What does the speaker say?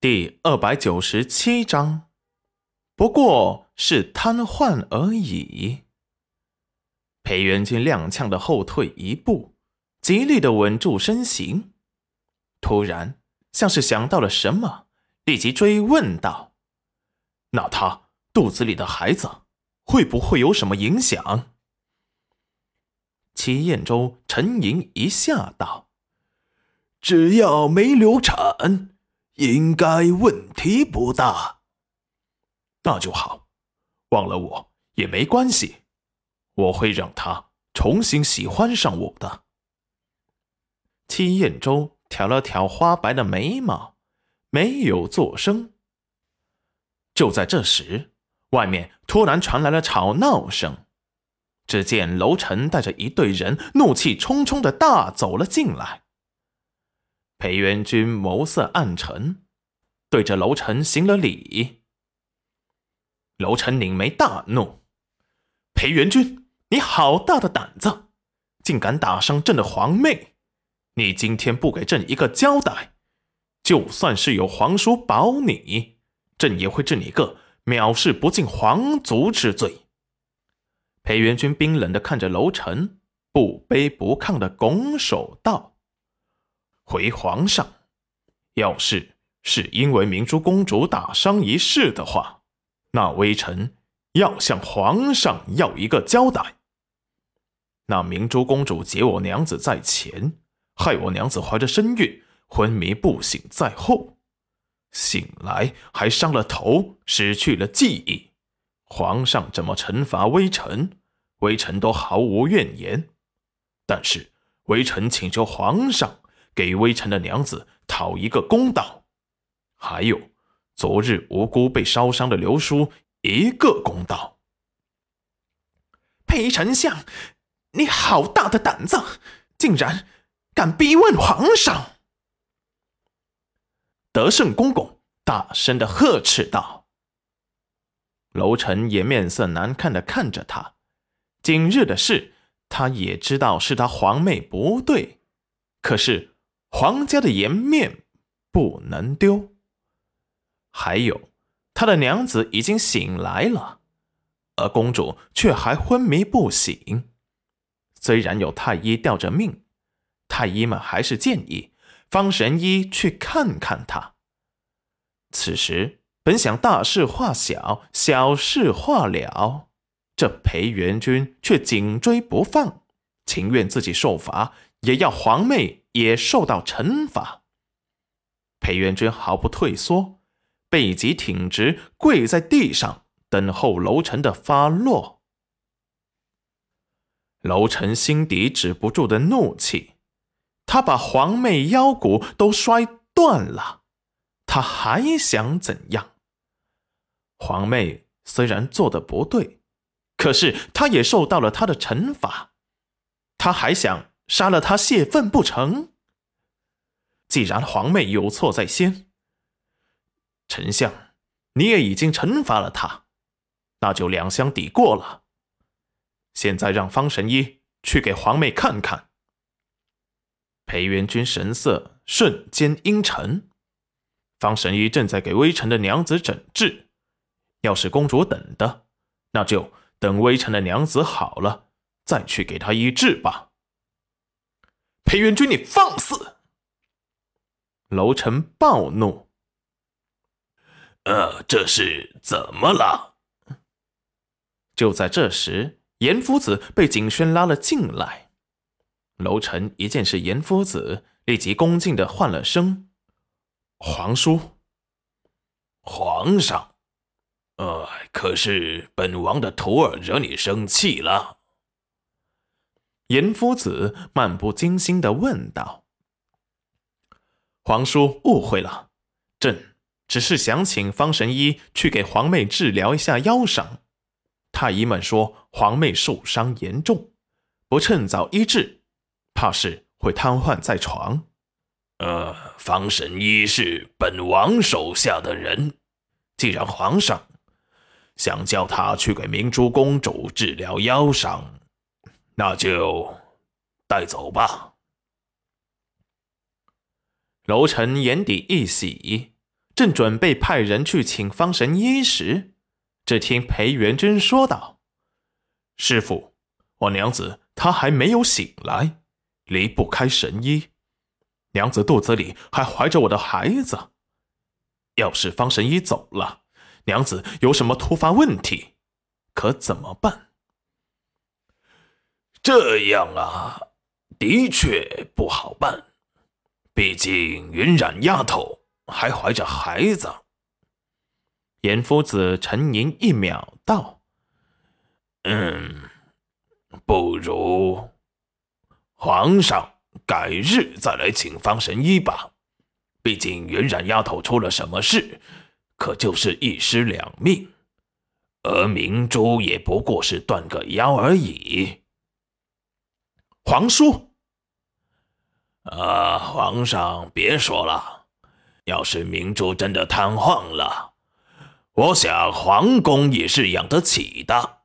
第二百九十七章，不过是瘫痪而已。裴元君踉跄的后退一步，极力的稳住身形，突然像是想到了什么，立即追问道：“那他肚子里的孩子会不会有什么影响？”齐彦周沉吟一下道：“只要没流产。”应该问题不大，那就好。忘了我也没关系，我会让他重新喜欢上我的。戚彦周挑了挑花白的眉毛，没有作声。就在这时，外面突然传来了吵闹声。只见楼臣带着一队人，怒气冲冲的大走了进来。裴元君眸色暗沉，对着楼臣行了礼。楼臣拧眉大怒：“裴元君，你好大的胆子，竟敢打伤朕的皇妹！你今天不给朕一个交代，就算是有皇叔保你，朕也会治你个藐视不敬皇族之罪。”裴元君冰冷的看着楼臣，不卑不亢的拱手道。回皇上，要是是因为明珠公主打伤一事的话，那微臣要向皇上要一个交代。那明珠公主劫我娘子在前，害我娘子怀着身孕，昏迷不醒在后，醒来还伤了头，失去了记忆。皇上怎么惩罚微臣，微臣都毫无怨言。但是微臣请求皇上。给微臣的娘子讨一个公道，还有昨日无辜被烧伤的刘叔一个公道。裴丞相，你好大的胆子，竟然敢逼问皇上！德胜公公大声的呵斥道。楼臣也面色难看的看着他，今日的事他也知道是他皇妹不对，可是。皇家的颜面不能丢。还有，他的娘子已经醒来了，而公主却还昏迷不醒。虽然有太医吊着命，太医们还是建议方神医去看看她。此时本想大事化小，小事化了，这裴元君却紧追不放，情愿自己受罚，也要皇妹。也受到惩罚。裴元君毫不退缩，背脊挺直，跪在地上等候楼臣的发落。楼臣心底止不住的怒气，他把皇妹腰骨都摔断了，他还想怎样？皇妹虽然做的不对，可是他也受到了他的惩罚，他还想。杀了他泄愤不成？既然皇妹有错在先，丞相你也已经惩罚了他，那就两相抵过了。现在让方神医去给皇妹看看。裴元君神色瞬间阴沉。方神医正在给微臣的娘子诊治，要是公主等的，那就等微臣的娘子好了再去给她医治吧。裴元君，你放肆！楼臣暴怒。呃，这是怎么了？就在这时，严夫子被景轩拉了进来。楼臣一见是严夫子，立即恭敬的唤了声：“皇叔，皇上。”呃，可是本王的徒儿惹你生气了。严夫子漫不经心的问道：“皇叔误会了，朕只是想请方神医去给皇妹治疗一下腰伤。太医们说皇妹受伤严重，不趁早医治，怕是会瘫痪在床。呃，方神医是本王手下的人，既然皇上想叫他去给明珠公主治疗腰伤。”那就带走吧。楼臣眼底一喜，正准备派人去请方神医时，只听裴元君说道：“师傅，我娘子她还没有醒来，离不开神医。娘子肚子里还怀着我的孩子。要是方神医走了，娘子有什么突发问题，可怎么办？”这样啊，的确不好办。毕竟云染丫头还怀着孩子。严夫子沉吟一秒，道：“嗯，不如皇上改日再来请方神医吧。毕竟云染丫头出了什么事，可就是一尸两命，而明珠也不过是断个腰而已。”皇叔。啊，皇上别说了，要是明珠真的瘫痪了，我想皇宫也是养得起的。